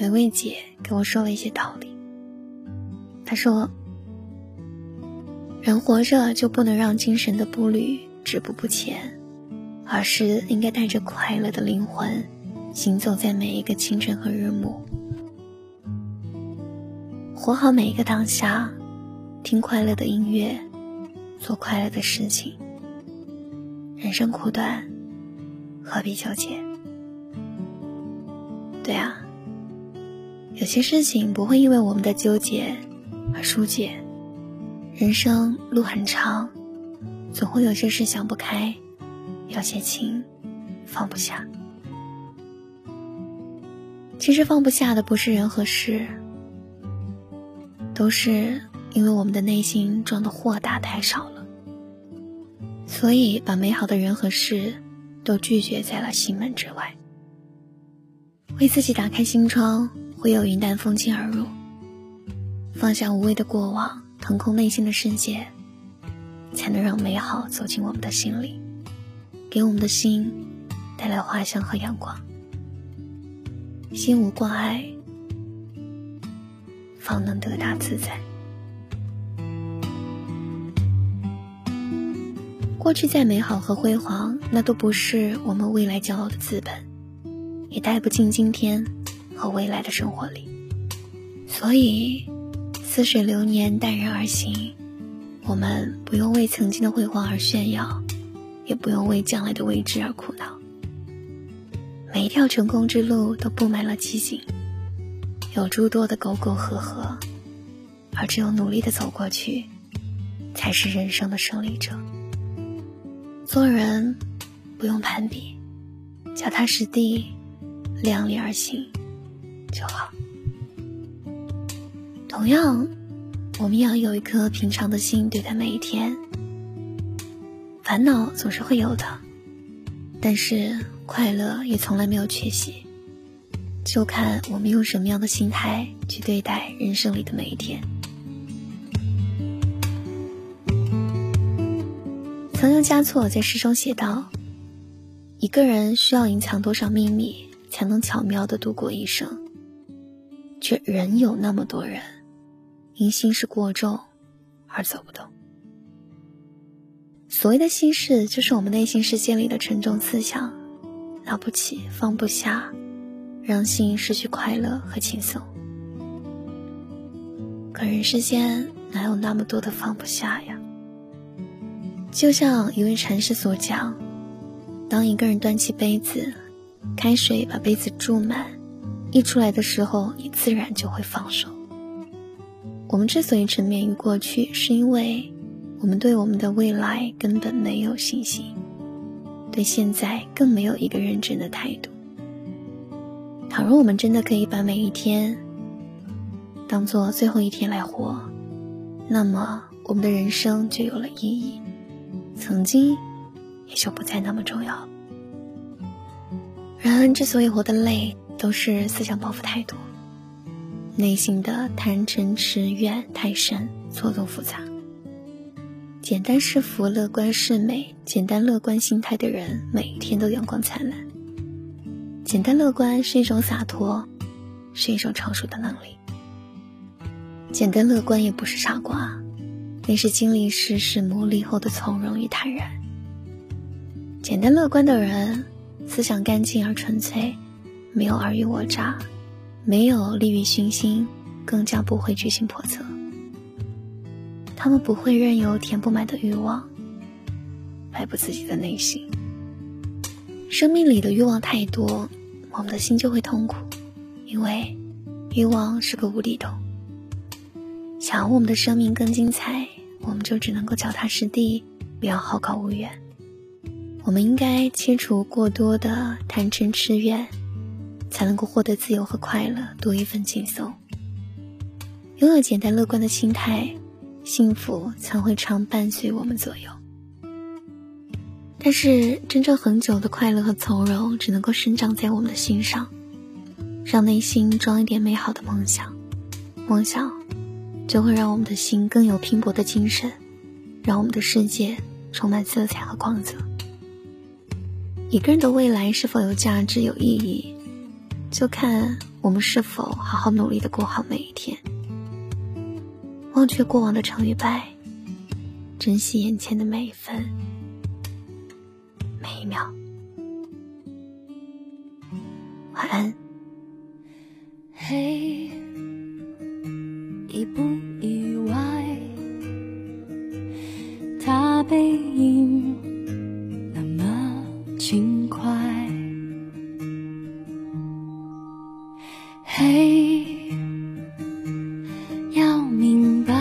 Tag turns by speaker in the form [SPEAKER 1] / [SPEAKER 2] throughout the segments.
[SPEAKER 1] 有一位姐给我说了一些道理。她说：“人活着就不能让精神的步履止步不前，而是应该带着快乐的灵魂，行走在每一个清晨和日暮，活好每一个当下，听快乐的音乐，做快乐的事情。人生苦短，何必纠结？对啊。”有些事情不会因为我们的纠结而疏解，人生路很长，总会有些事想不开，有些情放不下。其实放不下的不是人和事，都是因为我们的内心装的豁达太少了，所以把美好的人和事都拒绝在了心门之外，为自己打开心窗。会有云淡风轻而入，放下无谓的过往，腾空内心的世界，才能让美好走进我们的心里，给我们的心带来花香和阳光。心无挂碍，方能得大自在。过去再美好和辉煌，那都不是我们未来骄傲的资本，也带不进今天。和未来的生活里，所以似水流年，淡然而行。我们不用为曾经的辉煌而炫耀，也不用为将来的未知而苦恼。每一条成功之路都布满了奇景，有诸多的沟沟壑壑，而只有努力的走过去，才是人生的胜利者。做人不用攀比，脚踏实地，量力而行。就好。同样，我们要有一颗平常的心对待每一天。烦恼总是会有的，但是快乐也从来没有缺席。就看我们用什么样的心态去对待人生里的每一天。曾有嘉措在诗中写道：“一个人需要隐藏多少秘密，才能巧妙的度过一生？”却仍有那么多人，因心事过重而走不动。所谓的心事，就是我们内心世界里的沉重思想，了不起，放不下，让心失去快乐和轻松。可人世间哪有那么多的放不下呀？就像一位禅师所讲：，当一个人端起杯子，开水把杯子注满。溢出来的时候，你自然就会放手。我们之所以沉湎于过去，是因为我们对我们的未来根本没有信心，对现在更没有一个认真的态度。倘若我们真的可以把每一天当做最后一天来活，那么我们的人生就有了意义，曾经也就不再那么重要了。人之所以活得累，都是思想包袱太多，内心的贪嗔痴怨太深，错综复杂。简单是福，乐观是美。简单乐观心态的人，每一天都阳光灿烂。简单乐观是一种洒脱，是一种成熟的能力。简单乐观也不是傻瓜，那是经历世事磨砺后的从容与坦然。简单乐观的人，思想干净而纯粹。没有尔虞我诈，没有利欲熏心，更加不会居心叵测。他们不会任由填不满的欲望摆布自己的内心。生命里的欲望太多，我们的心就会痛苦，因为欲望是个无底洞。想要我们的生命更精彩，我们就只能够脚踏实地，不要好高骛远。我们应该切除过多的贪嗔痴怨。才能够获得自由和快乐，多一份轻松。拥有简单乐观的心态，幸福才会常伴随我们左右。但是，真正恒久的快乐和从容，只能够生长在我们的心上，让内心装一点美好的梦想，梦想就会让我们的心更有拼搏的精神，让我们的世界充满色彩和光泽。一个人的未来是否有价值、有意义，就看我们是否好好努力的过好每一天，忘却过往的成与败，珍惜眼前的每一分、每一秒。晚安。
[SPEAKER 2] 嘿，嘿，要明白，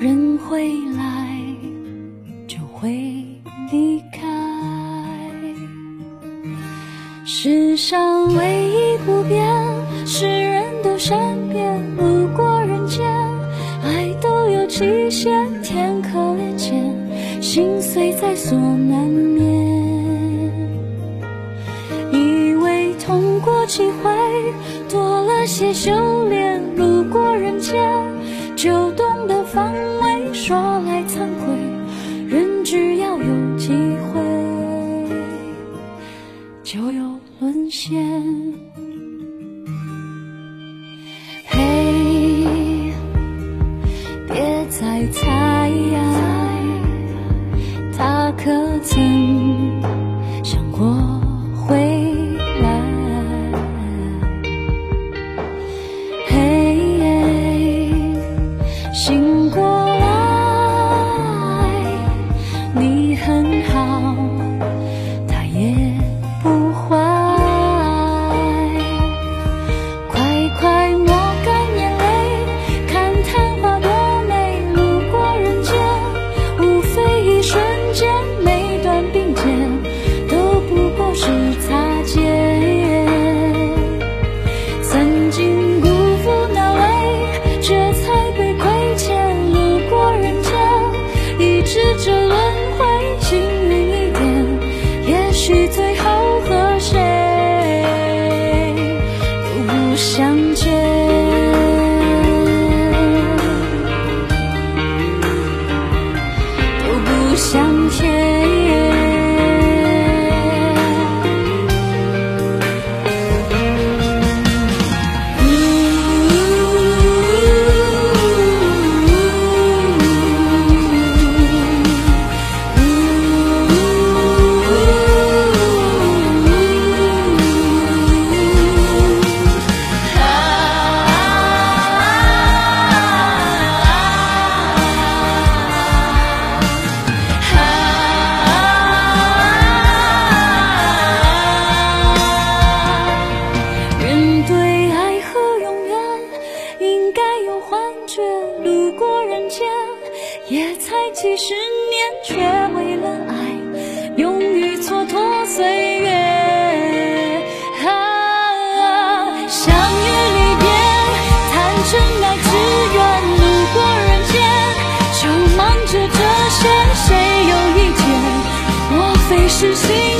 [SPEAKER 2] 人会来，就会离开。世上唯一不变是人都善变，路过人间，爱都有期限，天可怜见。心碎在所难免，机会，多了些修炼。路过人间，就懂得防卫。说来惭愧，人只要有机会，就有沦陷。嘿，别再猜。他可曾是心